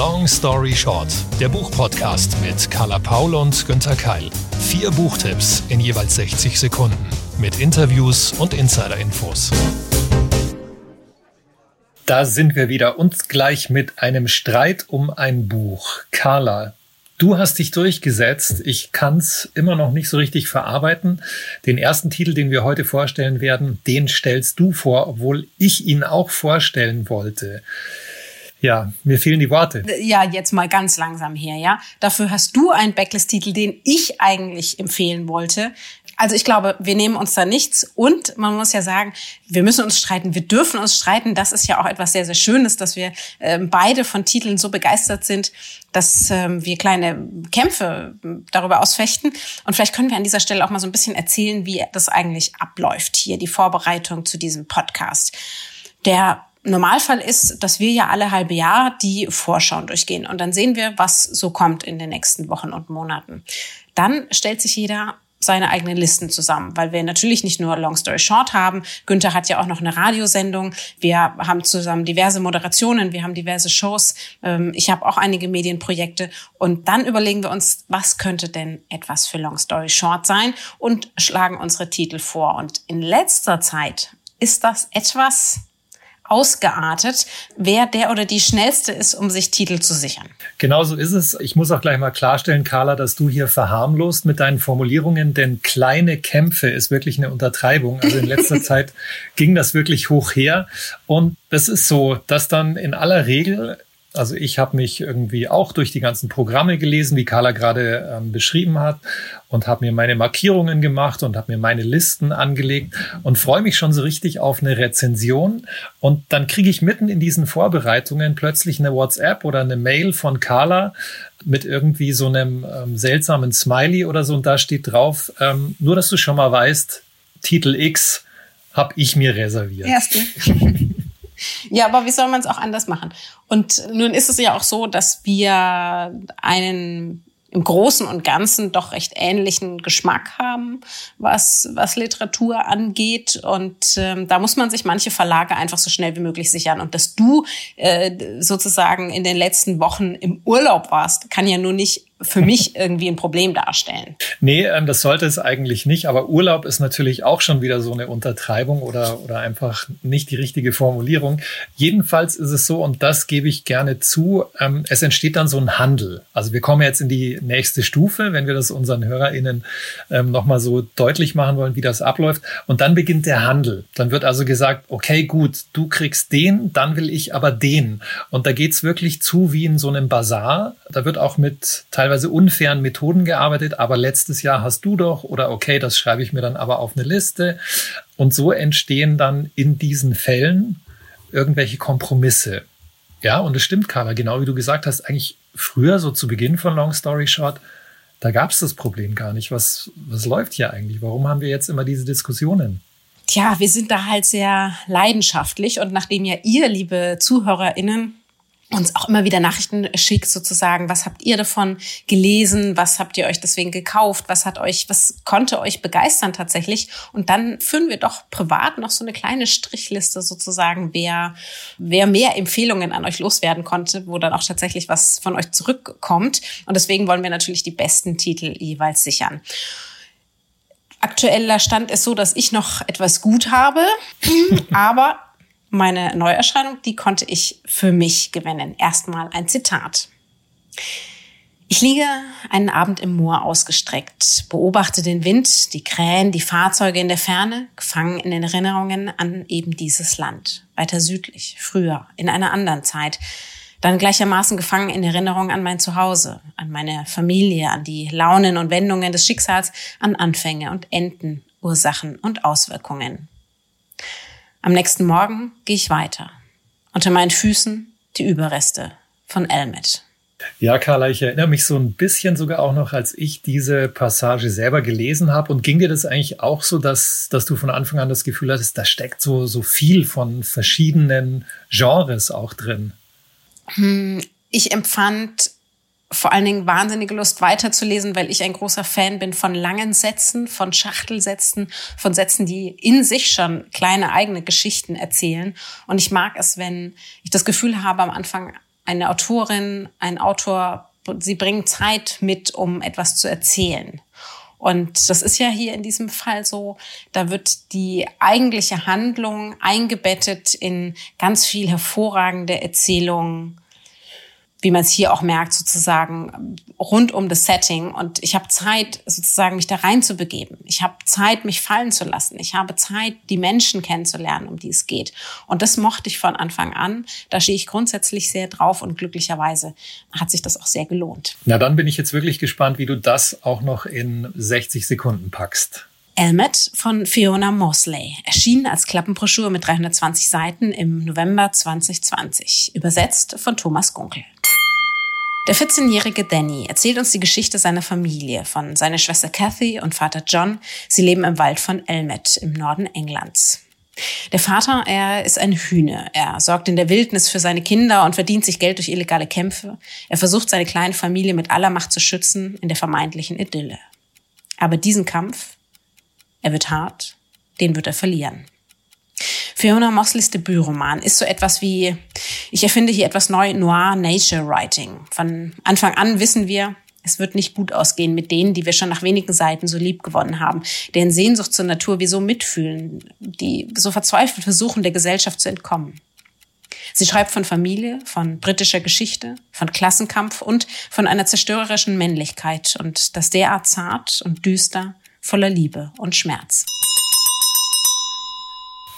Long Story Short, der Buchpodcast mit Carla Paul und Günther Keil. Vier Buchtipps in jeweils 60 Sekunden mit Interviews und Insider-Infos. Da sind wir wieder und gleich mit einem Streit um ein Buch. Carla, Du hast dich durchgesetzt. Ich kann es immer noch nicht so richtig verarbeiten. Den ersten Titel, den wir heute vorstellen werden, den stellst du vor, obwohl ich ihn auch vorstellen wollte. Ja, mir fehlen die Worte. Ja, jetzt mal ganz langsam her, ja. Dafür hast du einen Backlist-Titel, den ich eigentlich empfehlen wollte. Also ich glaube, wir nehmen uns da nichts und man muss ja sagen, wir müssen uns streiten, wir dürfen uns streiten. Das ist ja auch etwas sehr, sehr Schönes, dass wir äh, beide von Titeln so begeistert sind, dass äh, wir kleine Kämpfe darüber ausfechten. Und vielleicht können wir an dieser Stelle auch mal so ein bisschen erzählen, wie das eigentlich abläuft hier, die Vorbereitung zu diesem Podcast. Der Normalfall ist, dass wir ja alle halbe Jahr die Vorschauen durchgehen und dann sehen wir, was so kommt in den nächsten Wochen und Monaten. Dann stellt sich jeder seine eigenen Listen zusammen, weil wir natürlich nicht nur Long Story Short haben. Günther hat ja auch noch eine Radiosendung. Wir haben zusammen diverse Moderationen, wir haben diverse Shows. Ähm, ich habe auch einige Medienprojekte. Und dann überlegen wir uns, was könnte denn etwas für Long Story Short sein und schlagen unsere Titel vor. Und in letzter Zeit ist das etwas ausgeartet, wer der oder die schnellste ist, um sich Titel zu sichern. Genauso ist es. Ich muss auch gleich mal klarstellen, Carla, dass du hier verharmlost mit deinen Formulierungen, denn kleine Kämpfe ist wirklich eine Untertreibung. Also in letzter Zeit ging das wirklich hoch her. Und das ist so, dass dann in aller Regel also ich habe mich irgendwie auch durch die ganzen Programme gelesen, wie Carla gerade ähm, beschrieben hat, und habe mir meine Markierungen gemacht und habe mir meine Listen angelegt und freue mich schon so richtig auf eine Rezension. Und dann kriege ich mitten in diesen Vorbereitungen plötzlich eine WhatsApp oder eine Mail von Carla mit irgendwie so einem ähm, seltsamen Smiley oder so. Und da steht drauf, ähm, nur dass du schon mal weißt, Titel X habe ich mir reserviert. Erste. Ja, aber wie soll man es auch anders machen? Und nun ist es ja auch so, dass wir einen im Großen und Ganzen doch recht ähnlichen Geschmack haben, was, was Literatur angeht. Und ähm, da muss man sich manche Verlage einfach so schnell wie möglich sichern. Und dass du äh, sozusagen in den letzten Wochen im Urlaub warst, kann ja nur nicht für mich irgendwie ein Problem darstellen. Nee, ähm, das sollte es eigentlich nicht. Aber Urlaub ist natürlich auch schon wieder so eine Untertreibung oder, oder einfach nicht die richtige Formulierung. Jedenfalls ist es so, und das gebe ich gerne zu, ähm, es entsteht dann so ein Handel. Also wir kommen jetzt in die nächste Stufe, wenn wir das unseren HörerInnen ähm, nochmal so deutlich machen wollen, wie das abläuft. Und dann beginnt der Handel. Dann wird also gesagt, okay, gut, du kriegst den, dann will ich aber den. Und da geht's wirklich zu wie in so einem Bazar. Da wird auch mit teilweise teilweise unfairen Methoden gearbeitet, aber letztes Jahr hast du doch oder okay, das schreibe ich mir dann aber auf eine Liste. Und so entstehen dann in diesen Fällen irgendwelche Kompromisse. Ja, und es stimmt, Carla, genau wie du gesagt hast, eigentlich früher, so zu Beginn von Long Story Short, da gab es das Problem gar nicht. Was, was läuft hier eigentlich? Warum haben wir jetzt immer diese Diskussionen? Tja, wir sind da halt sehr leidenschaftlich und nachdem ja ihr, liebe ZuhörerInnen, uns auch immer wieder Nachrichten schickt, sozusagen, was habt ihr davon gelesen, was habt ihr euch deswegen gekauft, was hat euch, was konnte euch begeistern tatsächlich. Und dann führen wir doch privat noch so eine kleine Strichliste sozusagen, wer, wer mehr Empfehlungen an euch loswerden konnte, wo dann auch tatsächlich was von euch zurückkommt. Und deswegen wollen wir natürlich die besten Titel jeweils sichern. Aktueller Stand ist so, dass ich noch etwas gut habe, aber meine Neuerscheinung, die konnte ich für mich gewinnen. Erstmal ein Zitat. Ich liege einen Abend im Moor ausgestreckt, beobachte den Wind, die Krähen, die Fahrzeuge in der Ferne, gefangen in den Erinnerungen an eben dieses Land, weiter südlich, früher, in einer anderen Zeit, dann gleichermaßen gefangen in Erinnerung an mein Zuhause, an meine Familie, an die Launen und Wendungen des Schicksals, an Anfänge und Enden, Ursachen und Auswirkungen. Am nächsten Morgen gehe ich weiter. Unter meinen Füßen die Überreste von Elmet. Ja, Carla, ich erinnere mich so ein bisschen sogar auch noch, als ich diese Passage selber gelesen habe. Und ging dir das eigentlich auch so, dass, dass du von Anfang an das Gefühl hattest, da steckt so, so viel von verschiedenen Genres auch drin? Hm, ich empfand vor allen Dingen wahnsinnige Lust weiterzulesen, weil ich ein großer Fan bin von langen Sätzen, von Schachtelsätzen, von Sätzen, die in sich schon kleine eigene Geschichten erzählen. Und ich mag es, wenn ich das Gefühl habe, am Anfang eine Autorin, ein Autor, sie bringen Zeit mit, um etwas zu erzählen. Und das ist ja hier in diesem Fall so, da wird die eigentliche Handlung eingebettet in ganz viel hervorragende Erzählungen wie man es hier auch merkt, sozusagen rund um das Setting. Und ich habe Zeit, sozusagen mich da reinzubegeben. Ich habe Zeit, mich fallen zu lassen. Ich habe Zeit, die Menschen kennenzulernen, um die es geht. Und das mochte ich von Anfang an. Da stehe ich grundsätzlich sehr drauf und glücklicherweise hat sich das auch sehr gelohnt. Na, dann bin ich jetzt wirklich gespannt, wie du das auch noch in 60 Sekunden packst. Elmet von Fiona Mosley, erschienen als Klappenbroschüre mit 320 Seiten im November 2020, übersetzt von Thomas Gunkel. Der 14-jährige Danny erzählt uns die Geschichte seiner Familie, von seiner Schwester Kathy und Vater John. Sie leben im Wald von Elmet im Norden Englands. Der Vater, er ist ein Hühner. Er sorgt in der Wildnis für seine Kinder und verdient sich Geld durch illegale Kämpfe. Er versucht, seine kleine Familie mit aller Macht zu schützen in der vermeintlichen Idylle. Aber diesen Kampf, er wird hart, den wird er verlieren. Fiona Mosleys Debütroman ist so etwas wie, ich erfinde hier etwas neu, Noir Nature Writing. Von Anfang an wissen wir, es wird nicht gut ausgehen mit denen, die wir schon nach wenigen Seiten so lieb gewonnen haben, deren Sehnsucht zur Natur wir so mitfühlen, die so verzweifelt versuchen, der Gesellschaft zu entkommen. Sie schreibt von Familie, von britischer Geschichte, von Klassenkampf und von einer zerstörerischen Männlichkeit und das derart zart und düster, voller Liebe und Schmerz.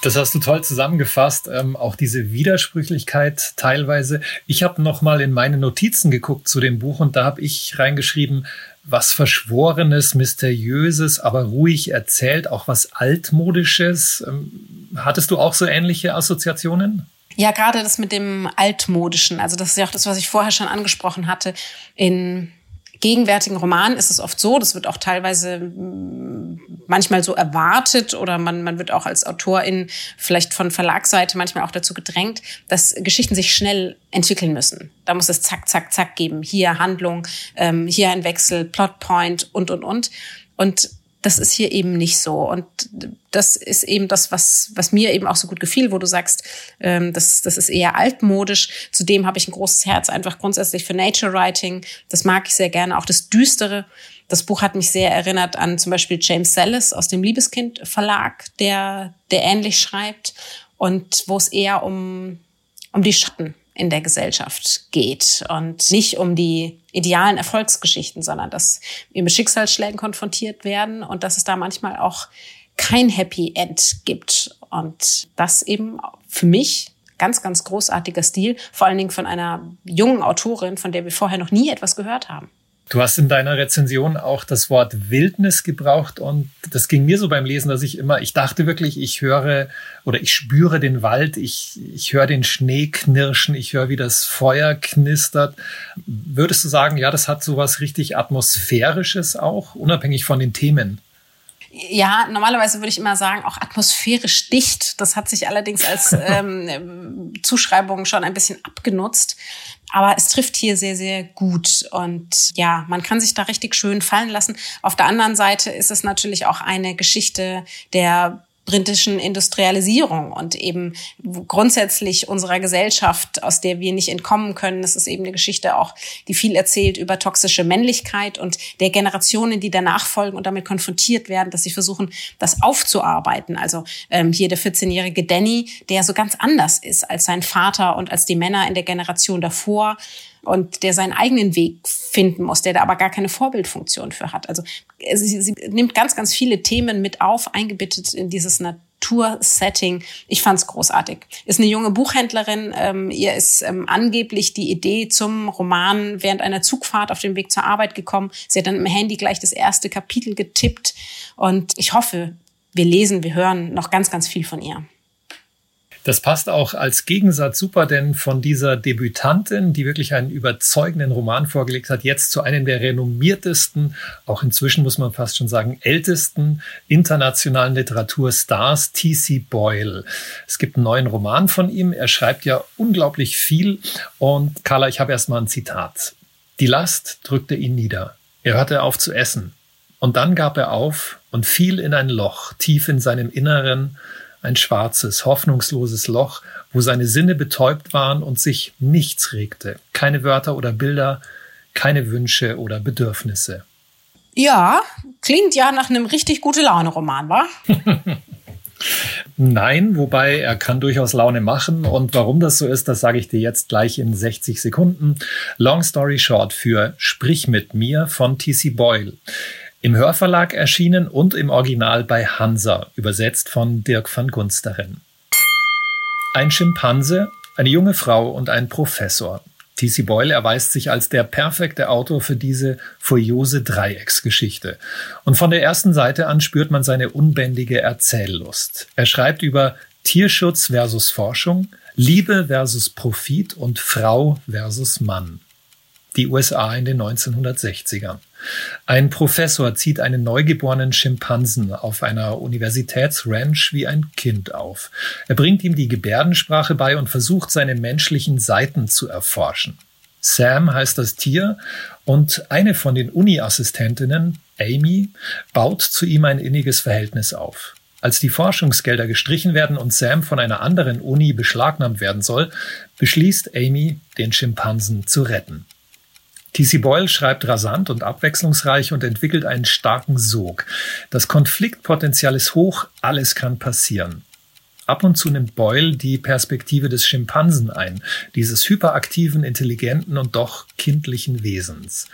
Das hast du toll zusammengefasst, ähm, auch diese Widersprüchlichkeit teilweise. Ich habe noch mal in meine Notizen geguckt zu dem Buch und da habe ich reingeschrieben, was Verschworenes, Mysteriöses, aber ruhig erzählt, auch was Altmodisches. Ähm, hattest du auch so ähnliche Assoziationen? Ja, gerade das mit dem Altmodischen. Also das ist ja auch das, was ich vorher schon angesprochen hatte. In gegenwärtigen Romanen ist es oft so, das wird auch teilweise manchmal so erwartet oder man, man wird auch als Autorin vielleicht von Verlagsseite manchmal auch dazu gedrängt, dass Geschichten sich schnell entwickeln müssen. Da muss es zack, zack, zack geben. Hier Handlung, ähm, hier ein Wechsel, Plotpoint und, und, und. Und das ist hier eben nicht so. Und das ist eben das, was, was mir eben auch so gut gefiel, wo du sagst, ähm, das, das ist eher altmodisch. Zudem habe ich ein großes Herz einfach grundsätzlich für Nature Writing. Das mag ich sehr gerne. Auch das Düstere. Das Buch hat mich sehr erinnert an zum Beispiel James Sellis aus dem Liebeskind Verlag, der, der ähnlich schreibt und wo es eher um, um die Schatten in der Gesellschaft geht und nicht um die idealen Erfolgsgeschichten, sondern dass wir mit Schicksalsschlägen konfrontiert werden und dass es da manchmal auch kein Happy End gibt. Und das eben für mich ganz, ganz großartiger Stil, vor allen Dingen von einer jungen Autorin, von der wir vorher noch nie etwas gehört haben. Du hast in deiner Rezension auch das Wort Wildnis gebraucht und das ging mir so beim Lesen, dass ich immer, ich dachte wirklich, ich höre oder ich spüre den Wald, ich, ich höre den Schnee knirschen, ich höre, wie das Feuer knistert. Würdest du sagen, ja, das hat sowas richtig Atmosphärisches auch, unabhängig von den Themen? Ja, normalerweise würde ich immer sagen, auch atmosphärisch dicht. Das hat sich allerdings als ähm, Zuschreibung schon ein bisschen abgenutzt. Aber es trifft hier sehr, sehr gut. Und ja, man kann sich da richtig schön fallen lassen. Auf der anderen Seite ist es natürlich auch eine Geschichte der britischen Industrialisierung und eben grundsätzlich unserer Gesellschaft, aus der wir nicht entkommen können. Das ist eben eine Geschichte auch, die viel erzählt über toxische Männlichkeit und der Generationen, die danach folgen und damit konfrontiert werden, dass sie versuchen, das aufzuarbeiten. Also ähm, hier der 14-jährige Danny, der so ganz anders ist als sein Vater und als die Männer in der Generation davor und der seinen eigenen Weg finden muss, der da aber gar keine Vorbildfunktion für hat. Also sie, sie nimmt ganz, ganz viele Themen mit auf, eingebettet in dieses Natursetting. Ich fand's großartig. Ist eine junge Buchhändlerin. Ähm, ihr ist ähm, angeblich die Idee zum Roman während einer Zugfahrt auf dem Weg zur Arbeit gekommen. Sie hat dann im Handy gleich das erste Kapitel getippt. Und ich hoffe, wir lesen, wir hören noch ganz, ganz viel von ihr. Das passt auch als Gegensatz super, denn von dieser Debütantin, die wirklich einen überzeugenden Roman vorgelegt hat, jetzt zu einem der renommiertesten, auch inzwischen muss man fast schon sagen, ältesten internationalen Literaturstars, T.C. Boyle. Es gibt einen neuen Roman von ihm. Er schreibt ja unglaublich viel. Und Carla, ich habe erst mal ein Zitat. Die Last drückte ihn nieder. Er hörte auf zu essen. Und dann gab er auf und fiel in ein Loch tief in seinem Inneren, ein schwarzes, hoffnungsloses Loch, wo seine Sinne betäubt waren und sich nichts regte. keine Wörter oder Bilder, keine Wünsche oder Bedürfnisse. Ja, klingt ja nach einem richtig gute Laune-Roman, wa? Nein, wobei er kann durchaus Laune machen. Und warum das so ist, das sage ich dir jetzt gleich in 60 Sekunden. Long Story Short für Sprich mit mir von T.C. Boyle. Im Hörverlag erschienen und im Original bei Hansa, übersetzt von Dirk van Gunsteren. Ein Schimpanse, eine junge Frau und ein Professor. T.C. Boyle erweist sich als der perfekte Autor für diese furiose Dreiecksgeschichte. Und von der ersten Seite an spürt man seine unbändige Erzähllust. Er schreibt über Tierschutz versus Forschung, Liebe versus Profit und Frau versus Mann. Die USA in den 1960ern. Ein Professor zieht einen neugeborenen Schimpansen auf einer Universitätsranch wie ein Kind auf. Er bringt ihm die Gebärdensprache bei und versucht seine menschlichen Seiten zu erforschen. Sam heißt das Tier und eine von den Uni-Assistentinnen, Amy, baut zu ihm ein inniges Verhältnis auf. Als die Forschungsgelder gestrichen werden und Sam von einer anderen Uni beschlagnahmt werden soll, beschließt Amy, den Schimpansen zu retten. T.C. Boyle schreibt rasant und abwechslungsreich und entwickelt einen starken Sog. Das Konfliktpotenzial ist hoch, alles kann passieren. Ab und zu nimmt Boyle die Perspektive des Schimpansen ein, dieses hyperaktiven, intelligenten und doch kindlichen Wesens.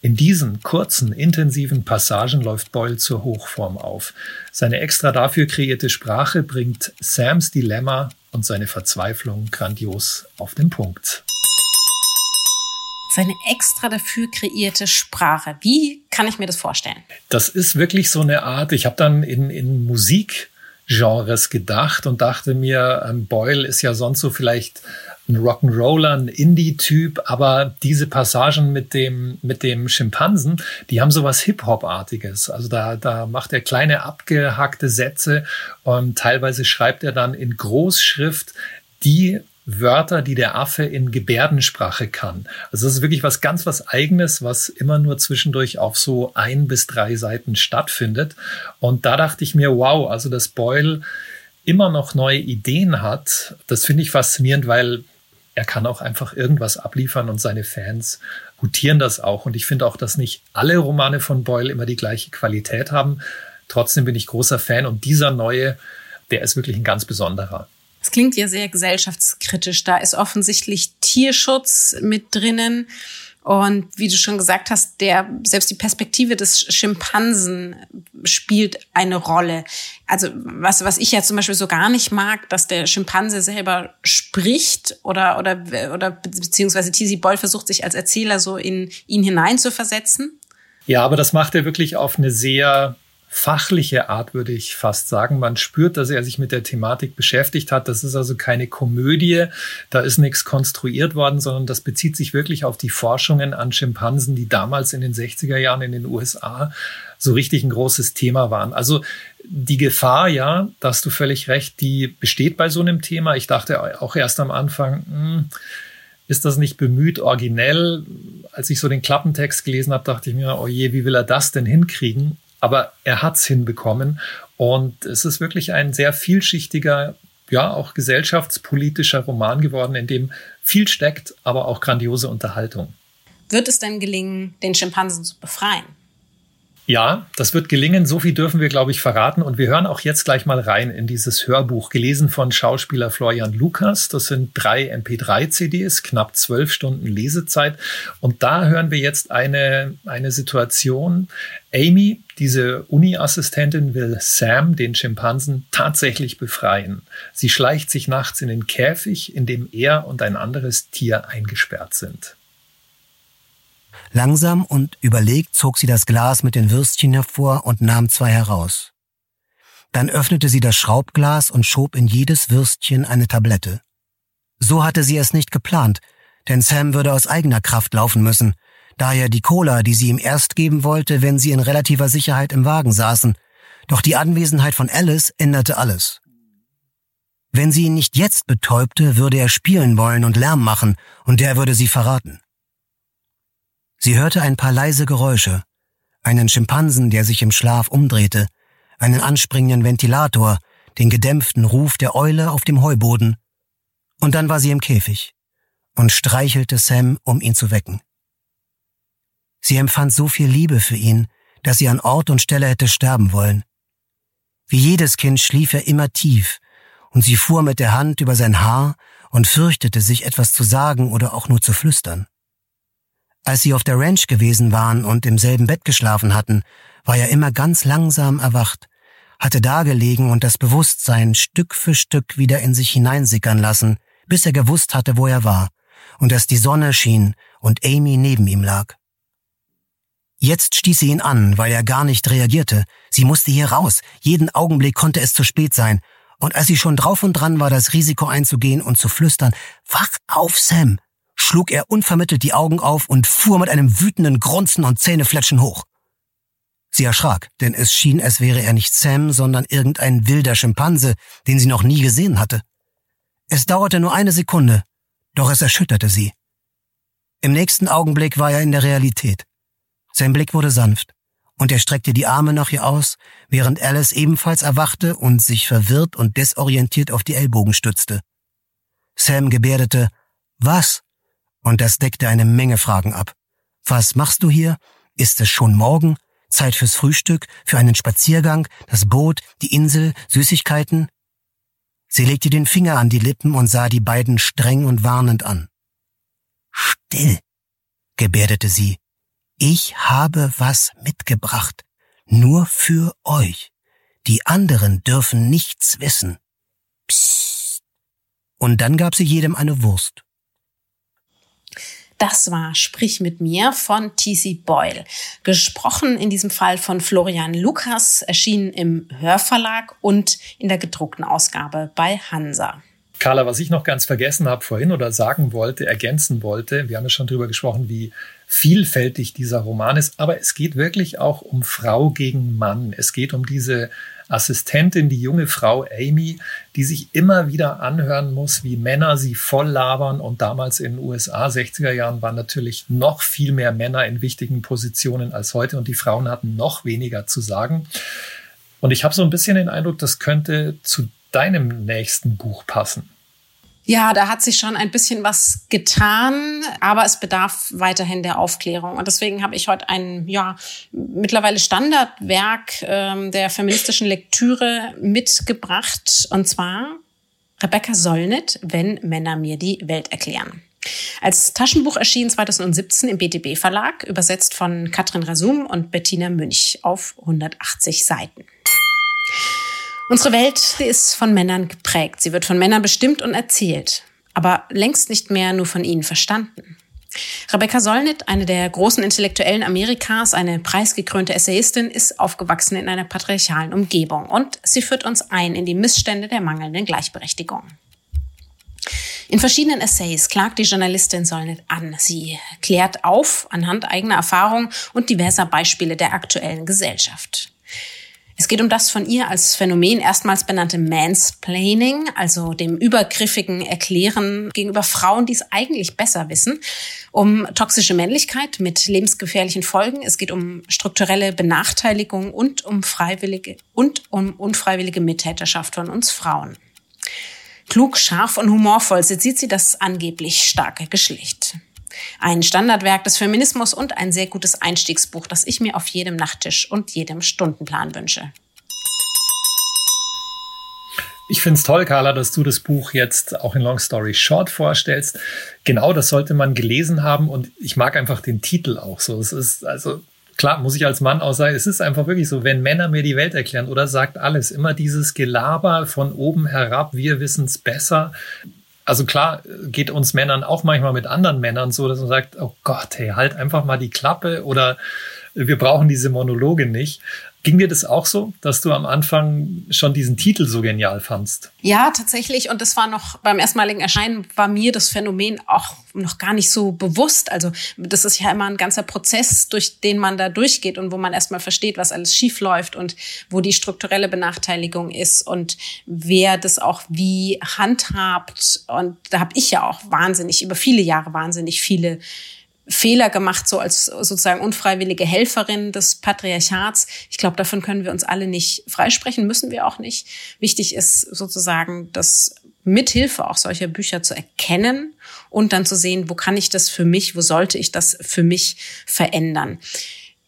In diesen kurzen, intensiven Passagen läuft Boyle zur Hochform auf. Seine extra dafür kreierte Sprache bringt Sams Dilemma und seine Verzweiflung grandios auf den Punkt seine extra dafür kreierte Sprache. Wie kann ich mir das vorstellen? Das ist wirklich so eine Art, ich habe dann in, in Musikgenres gedacht und dachte mir, ähm, Boyle ist ja sonst so vielleicht ein Rock'n'Roller, ein Indie-Typ, aber diese Passagen mit dem, mit dem Schimpansen, die haben sowas Hip-Hop-artiges. Also da, da macht er kleine abgehackte Sätze und teilweise schreibt er dann in Großschrift die Wörter, die der Affe in Gebärdensprache kann. Also das ist wirklich was ganz was eigenes, was immer nur zwischendurch auf so ein bis drei Seiten stattfindet. Und da dachte ich mir, wow, also dass Boyle immer noch neue Ideen hat, das finde ich faszinierend, weil er kann auch einfach irgendwas abliefern und seine Fans gutieren das auch. Und ich finde auch, dass nicht alle Romane von Boyle immer die gleiche Qualität haben. Trotzdem bin ich großer Fan und dieser neue, der ist wirklich ein ganz besonderer. Es klingt ja sehr gesellschaftskritisch. Da ist offensichtlich Tierschutz mit drinnen. Und wie du schon gesagt hast, der, selbst die Perspektive des Schimpansen spielt eine Rolle. Also, was, was ich ja zum Beispiel so gar nicht mag, dass der Schimpanse selber spricht oder, oder, oder, beziehungsweise Tisi Boll versucht sich als Erzähler so in ihn hineinzuversetzen. Ja, aber das macht er wirklich auf eine sehr fachliche Art, würde ich fast sagen. Man spürt, dass er sich mit der Thematik beschäftigt hat. Das ist also keine Komödie, da ist nichts konstruiert worden, sondern das bezieht sich wirklich auf die Forschungen an Schimpansen, die damals in den 60er Jahren in den USA so richtig ein großes Thema waren. Also die Gefahr, ja, da hast du völlig recht, die besteht bei so einem Thema. Ich dachte auch erst am Anfang, hm, ist das nicht bemüht, originell? Als ich so den Klappentext gelesen habe, dachte ich mir, oh je, wie will er das denn hinkriegen? Aber er hat es hinbekommen. Und es ist wirklich ein sehr vielschichtiger, ja, auch gesellschaftspolitischer Roman geworden, in dem viel steckt, aber auch grandiose Unterhaltung. Wird es denn gelingen, den Schimpansen zu befreien? Ja, das wird gelingen. So viel dürfen wir, glaube ich, verraten. Und wir hören auch jetzt gleich mal rein in dieses Hörbuch, gelesen von Schauspieler Florian Lukas. Das sind drei MP3-CDs, knapp zwölf Stunden Lesezeit. Und da hören wir jetzt eine, eine Situation. Amy, diese Uni-Assistentin, will Sam, den Schimpansen, tatsächlich befreien. Sie schleicht sich nachts in den Käfig, in dem er und ein anderes Tier eingesperrt sind. Langsam und überlegt zog sie das Glas mit den Würstchen hervor und nahm zwei heraus. Dann öffnete sie das Schraubglas und schob in jedes Würstchen eine Tablette. So hatte sie es nicht geplant, denn Sam würde aus eigener Kraft laufen müssen, daher die Cola, die sie ihm erst geben wollte, wenn sie in relativer Sicherheit im Wagen saßen, doch die Anwesenheit von Alice änderte alles. Wenn sie ihn nicht jetzt betäubte, würde er spielen wollen und Lärm machen, und der würde sie verraten. Sie hörte ein paar leise Geräusche, einen Schimpansen, der sich im Schlaf umdrehte, einen anspringenden Ventilator, den gedämpften Ruf der Eule auf dem Heuboden. Und dann war sie im Käfig. und streichelte Sam, um ihn zu wecken. Sie empfand so viel Liebe für ihn, dass sie an Ort und Stelle hätte sterben wollen. Wie jedes Kind schlief er immer tief, und sie fuhr mit der Hand über sein Haar und fürchtete sich etwas zu sagen oder auch nur zu flüstern. Als sie auf der Ranch gewesen waren und im selben Bett geschlafen hatten, war er immer ganz langsam erwacht, hatte dagelegen und das Bewusstsein Stück für Stück wieder in sich hineinsickern lassen, bis er gewusst hatte, wo er war, und dass die Sonne schien und Amy neben ihm lag. Jetzt stieß sie ihn an, weil er gar nicht reagierte. Sie musste hier raus. Jeden Augenblick konnte es zu spät sein. Und als sie schon drauf und dran war, das Risiko einzugehen und zu flüstern, Wach auf, Sam, schlug er unvermittelt die Augen auf und fuhr mit einem wütenden Grunzen und Zähnefletschen hoch. Sie erschrak, denn es schien, als wäre er nicht Sam, sondern irgendein wilder Schimpanse, den sie noch nie gesehen hatte. Es dauerte nur eine Sekunde, doch es erschütterte sie. Im nächsten Augenblick war er in der Realität. Sein Blick wurde sanft, und er streckte die Arme nach ihr aus, während Alice ebenfalls erwachte und sich verwirrt und desorientiert auf die Ellbogen stützte. Sam gebärdete Was? Und das deckte eine Menge Fragen ab. Was machst du hier? Ist es schon morgen? Zeit fürs Frühstück, für einen Spaziergang, das Boot, die Insel, Süßigkeiten? Sie legte den Finger an die Lippen und sah die beiden streng und warnend an. Still, gebärdete sie ich habe was mitgebracht, nur für euch. Die anderen dürfen nichts wissen. Psst. Und dann gab sie jedem eine Wurst. Das war Sprich mit mir von T.C. Boyle. Gesprochen in diesem Fall von Florian Lukas, erschienen im Hörverlag und in der gedruckten Ausgabe bei Hansa. Carla, was ich noch ganz vergessen habe vorhin oder sagen wollte, ergänzen wollte, wir haben ja schon drüber gesprochen, wie vielfältig dieser Roman ist, aber es geht wirklich auch um Frau gegen Mann. Es geht um diese Assistentin, die junge Frau Amy, die sich immer wieder anhören muss, wie Männer sie voll labern. Und damals in den USA, 60er Jahren, waren natürlich noch viel mehr Männer in wichtigen Positionen als heute und die Frauen hatten noch weniger zu sagen. Und ich habe so ein bisschen den Eindruck, das könnte zu deinem nächsten Buch passen? Ja, da hat sich schon ein bisschen was getan, aber es bedarf weiterhin der Aufklärung. Und deswegen habe ich heute ein ja mittlerweile Standardwerk ähm, der feministischen Lektüre mitgebracht, und zwar Rebecca Solnit, wenn Männer mir die Welt erklären. Als Taschenbuch erschien 2017 im BTB Verlag, übersetzt von Katrin Rasum und Bettina Münch auf 180 Seiten. Unsere Welt ist von Männern geprägt. Sie wird von Männern bestimmt und erzählt, aber längst nicht mehr nur von ihnen verstanden. Rebecca Solnit, eine der großen Intellektuellen Amerikas, eine preisgekrönte Essayistin, ist aufgewachsen in einer patriarchalen Umgebung und sie führt uns ein in die Missstände der mangelnden Gleichberechtigung. In verschiedenen Essays klagt die Journalistin Solnit an. Sie klärt auf anhand eigener Erfahrungen und diverser Beispiele der aktuellen Gesellschaft. Es geht um das von ihr als Phänomen erstmals benannte Mansplaining, also dem übergriffigen Erklären gegenüber Frauen, die es eigentlich besser wissen, um toxische Männlichkeit mit lebensgefährlichen Folgen. Es geht um strukturelle Benachteiligung und um freiwillige und um unfreiwillige Mittäterschaft von uns Frauen. Klug, scharf und humorvoll sieht sie das angeblich starke Geschlecht. Ein Standardwerk des Feminismus und ein sehr gutes Einstiegsbuch, das ich mir auf jedem Nachttisch und jedem Stundenplan wünsche. Ich finde es toll, Carla, dass du das Buch jetzt auch in Long Story Short vorstellst. Genau, das sollte man gelesen haben und ich mag einfach den Titel auch so. Es ist also klar, muss ich als Mann auch sagen, es ist einfach wirklich so, wenn Männer mir die Welt erklären oder sagt alles, immer dieses Gelaber von oben herab, wir wissen es besser also klar geht uns Männern auch manchmal mit anderen Männern so, dass man sagt, oh Gott, hey, halt einfach mal die Klappe oder wir brauchen diese Monologe nicht. Ging dir das auch so, dass du am Anfang schon diesen Titel so genial fandst? Ja, tatsächlich. Und das war noch beim erstmaligen Erscheinen war mir das Phänomen auch noch gar nicht so bewusst. Also das ist ja immer ein ganzer Prozess, durch den man da durchgeht und wo man erstmal versteht, was alles schief läuft und wo die strukturelle Benachteiligung ist und wer das auch wie handhabt. Und da habe ich ja auch wahnsinnig, über viele Jahre wahnsinnig viele Fehler gemacht, so als sozusagen unfreiwillige Helferin des Patriarchats. Ich glaube, davon können wir uns alle nicht freisprechen, müssen wir auch nicht. Wichtig ist sozusagen, dass mithilfe auch solcher Bücher zu erkennen und dann zu sehen, wo kann ich das für mich, wo sollte ich das für mich verändern.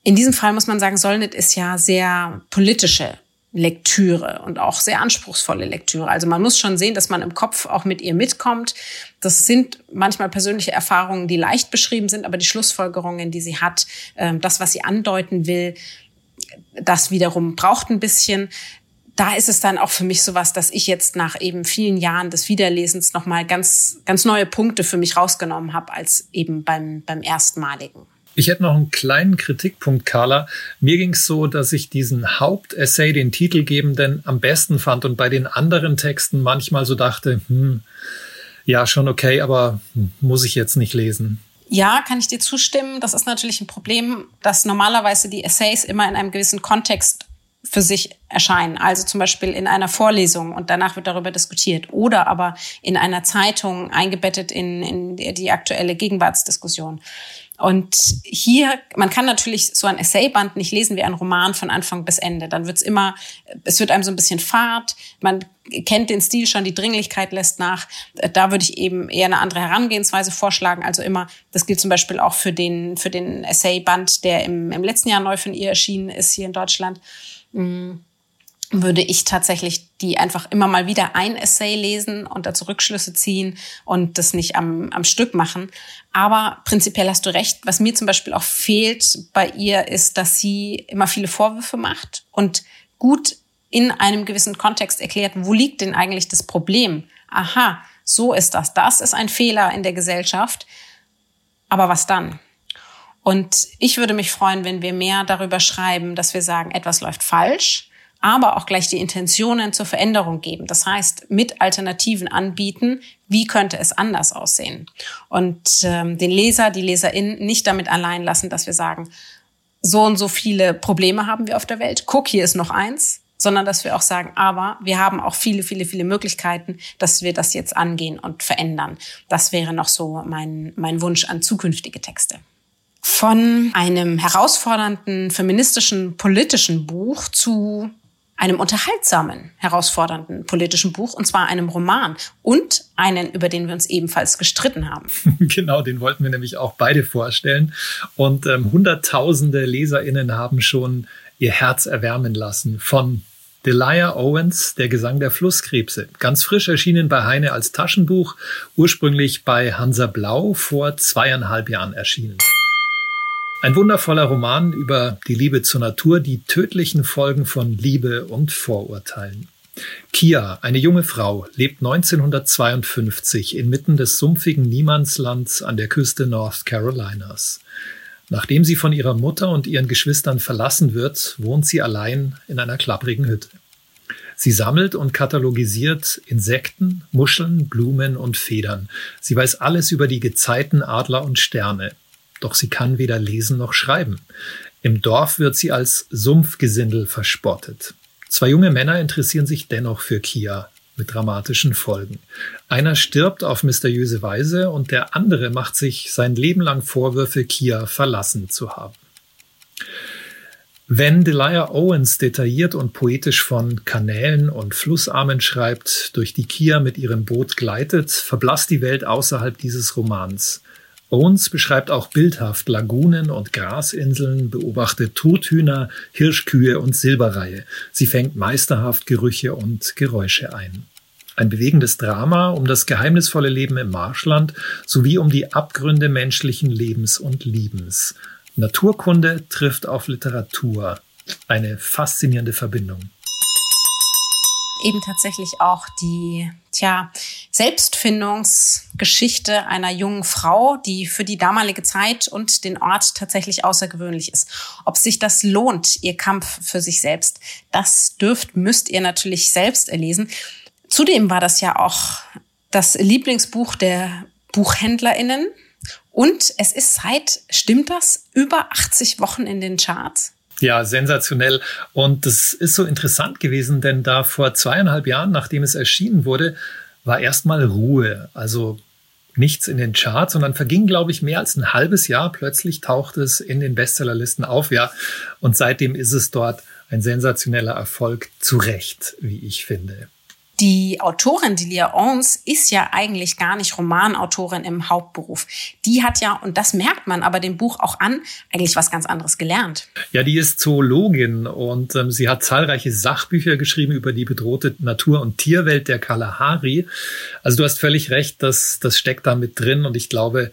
In diesem Fall muss man sagen, Solnit ist ja sehr politische Lektüre und auch sehr anspruchsvolle Lektüre. Also man muss schon sehen, dass man im Kopf auch mit ihr mitkommt. Das sind manchmal persönliche Erfahrungen, die leicht beschrieben sind, aber die Schlussfolgerungen, die sie hat, ähm, das, was sie andeuten will, das wiederum braucht ein bisschen da ist es dann auch für mich sowas, dass ich jetzt nach eben vielen Jahren des Wiederlesens nochmal ganz, ganz neue Punkte für mich rausgenommen habe als eben beim, beim erstmaligen. Ich hätte noch einen kleinen Kritikpunkt, Carla. Mir ging es so, dass ich diesen Hauptessay, den Titelgebenden, am besten fand und bei den anderen Texten manchmal so dachte, hm, ja, schon okay, aber muss ich jetzt nicht lesen. Ja, kann ich dir zustimmen. Das ist natürlich ein Problem, dass normalerweise die Essays immer in einem gewissen Kontext für sich erscheinen. Also zum Beispiel in einer Vorlesung und danach wird darüber diskutiert oder aber in einer Zeitung eingebettet in, in die aktuelle Gegenwartsdiskussion. Und hier, man kann natürlich so ein Essayband nicht lesen wie ein Roman von Anfang bis Ende. Dann wird's immer, es wird einem so ein bisschen fad. Man kennt den Stil schon, die Dringlichkeit lässt nach. Da würde ich eben eher eine andere Herangehensweise vorschlagen. Also immer, das gilt zum Beispiel auch für den, für den Essayband, der im, im letzten Jahr neu von ihr erschienen ist hier in Deutschland Mm, würde ich tatsächlich die einfach immer mal wieder ein Essay lesen und dazu Rückschlüsse ziehen und das nicht am, am Stück machen. Aber prinzipiell hast du recht. Was mir zum Beispiel auch fehlt bei ihr ist, dass sie immer viele Vorwürfe macht und gut in einem gewissen Kontext erklärt, wo liegt denn eigentlich das Problem? Aha, so ist das. Das ist ein Fehler in der Gesellschaft. Aber was dann? Und ich würde mich freuen, wenn wir mehr darüber schreiben, dass wir sagen, etwas läuft falsch, aber auch gleich die Intentionen zur Veränderung geben. Das heißt, mit Alternativen anbieten, wie könnte es anders aussehen? Und ähm, den Leser, die Leserin nicht damit allein lassen, dass wir sagen, so und so viele Probleme haben wir auf der Welt. Guck, hier ist noch eins sondern dass wir auch sagen, aber wir haben auch viele, viele, viele Möglichkeiten, dass wir das jetzt angehen und verändern. Das wäre noch so mein, mein Wunsch an zukünftige Texte von einem herausfordernden feministischen politischen Buch zu einem unterhaltsamen, herausfordernden politischen Buch, und zwar einem Roman und einen, über den wir uns ebenfalls gestritten haben. Genau, den wollten wir nämlich auch beide vorstellen. Und ähm, Hunderttausende LeserInnen haben schon ihr Herz erwärmen lassen von Delia Owens, Der Gesang der Flusskrebse. Ganz frisch erschienen bei Heine als Taschenbuch, ursprünglich bei Hansa Blau vor zweieinhalb Jahren erschienen. Ein wundervoller Roman über die Liebe zur Natur, die tödlichen Folgen von Liebe und Vorurteilen. Kia, eine junge Frau, lebt 1952 inmitten des sumpfigen Niemandslands an der Küste North Carolinas. Nachdem sie von ihrer Mutter und ihren Geschwistern verlassen wird, wohnt sie allein in einer klapprigen Hütte. Sie sammelt und katalogisiert Insekten, Muscheln, Blumen und Federn. Sie weiß alles über die Gezeiten, Adler und Sterne doch sie kann weder lesen noch schreiben. Im Dorf wird sie als Sumpfgesindel verspottet. Zwei junge Männer interessieren sich dennoch für Kia mit dramatischen Folgen. Einer stirbt auf mysteriöse Weise und der andere macht sich sein Leben lang Vorwürfe, Kia verlassen zu haben. Wenn Delia Owens detailliert und poetisch von Kanälen und Flussarmen schreibt, durch die Kia mit ihrem Boot gleitet, verblasst die Welt außerhalb dieses Romans. Owens beschreibt auch bildhaft Lagunen und Grasinseln, beobachtet Truthühner, Hirschkühe und Silberreihe. Sie fängt meisterhaft Gerüche und Geräusche ein. Ein bewegendes Drama um das geheimnisvolle Leben im Marschland sowie um die Abgründe menschlichen Lebens und Liebens. Naturkunde trifft auf Literatur. Eine faszinierende Verbindung eben tatsächlich auch die, tja, Selbstfindungsgeschichte einer jungen Frau, die für die damalige Zeit und den Ort tatsächlich außergewöhnlich ist. Ob sich das lohnt, ihr Kampf für sich selbst, das dürft, müsst ihr natürlich selbst erlesen. Zudem war das ja auch das Lieblingsbuch der BuchhändlerInnen. Und es ist seit, stimmt das, über 80 Wochen in den Charts. Ja, sensationell. Und das ist so interessant gewesen, denn da vor zweieinhalb Jahren, nachdem es erschienen wurde, war erstmal Ruhe. Also nichts in den Charts und dann verging, glaube ich, mehr als ein halbes Jahr. Plötzlich taucht es in den Bestsellerlisten auf, ja. Und seitdem ist es dort ein sensationeller Erfolg, zu Recht, wie ich finde. Die Autorin, die Leah Owens, ist ja eigentlich gar nicht Romanautorin im Hauptberuf. Die hat ja, und das merkt man aber dem Buch auch an, eigentlich was ganz anderes gelernt. Ja, die ist Zoologin und ähm, sie hat zahlreiche Sachbücher geschrieben über die bedrohte Natur- und Tierwelt der Kalahari. Also du hast völlig recht, das, das steckt da mit drin und ich glaube,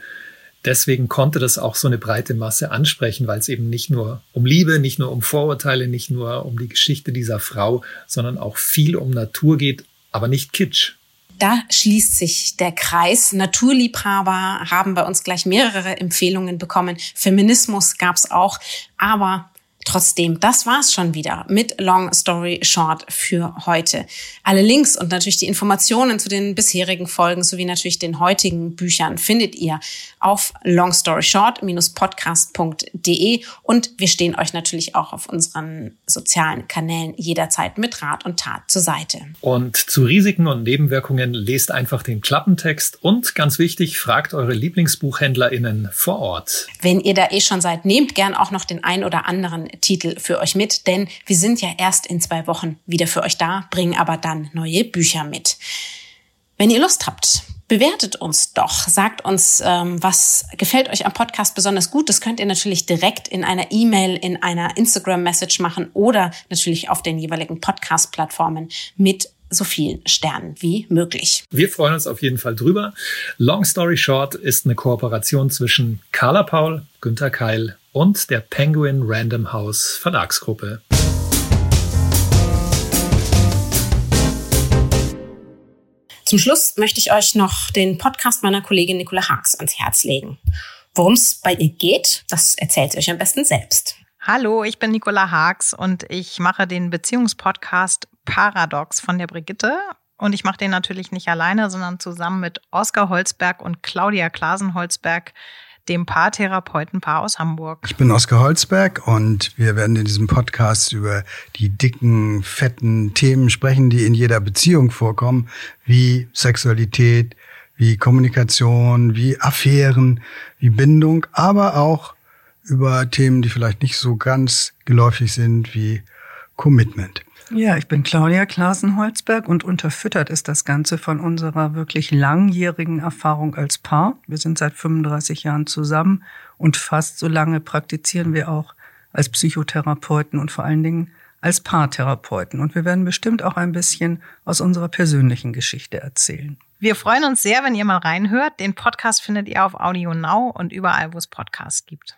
deswegen konnte das auch so eine breite Masse ansprechen, weil es eben nicht nur um Liebe, nicht nur um Vorurteile, nicht nur um die Geschichte dieser Frau, sondern auch viel um Natur geht aber nicht Kitsch. Da schließt sich der Kreis. Naturliebhaber haben bei uns gleich mehrere Empfehlungen bekommen. Feminismus gab's auch. Aber Trotzdem, das war's schon wieder mit Long Story Short für heute. Alle Links und natürlich die Informationen zu den bisherigen Folgen sowie natürlich den heutigen Büchern findet ihr auf longstoryshort-podcast.de und wir stehen euch natürlich auch auf unseren sozialen Kanälen jederzeit mit Rat und Tat zur Seite. Und zu Risiken und Nebenwirkungen lest einfach den Klappentext und ganz wichtig, fragt eure Lieblingsbuchhändlerinnen vor Ort. Wenn ihr da eh schon seid, nehmt gern auch noch den ein oder anderen Titel für euch mit, denn wir sind ja erst in zwei Wochen wieder für euch da, bringen aber dann neue Bücher mit. Wenn ihr Lust habt, bewertet uns doch. Sagt uns, ähm, was gefällt euch am Podcast besonders gut. Das könnt ihr natürlich direkt in einer E-Mail, in einer Instagram-Message machen oder natürlich auf den jeweiligen Podcast-Plattformen mit so vielen Sternen wie möglich. Wir freuen uns auf jeden Fall drüber. Long Story Short ist eine Kooperation zwischen Carla Paul, Günter Keil und der Penguin Random House Verlagsgruppe. Zum Schluss möchte ich euch noch den Podcast meiner Kollegin Nicola Haags ans Herz legen. Worum es bei ihr geht, das erzählt sie euch am besten selbst. Hallo, ich bin Nicola Haags und ich mache den Beziehungspodcast Paradox von der Brigitte. Und ich mache den natürlich nicht alleine, sondern zusammen mit Oskar Holzberg und Claudia Klasen-Holzberg, dem Paartherapeutenpaar aus Hamburg. Ich bin Oskar Holzberg und wir werden in diesem Podcast über die dicken, fetten Themen sprechen, die in jeder Beziehung vorkommen, wie Sexualität, wie Kommunikation, wie Affären, wie Bindung, aber auch über Themen, die vielleicht nicht so ganz geläufig sind, wie Commitment. Ja, ich bin Claudia Klasen-Holzberg und unterfüttert ist das Ganze von unserer wirklich langjährigen Erfahrung als Paar. Wir sind seit 35 Jahren zusammen und fast so lange praktizieren wir auch als Psychotherapeuten und vor allen Dingen als Paartherapeuten. Und wir werden bestimmt auch ein bisschen aus unserer persönlichen Geschichte erzählen. Wir freuen uns sehr, wenn ihr mal reinhört. Den Podcast findet ihr auf Audio Now und überall, wo es Podcasts gibt.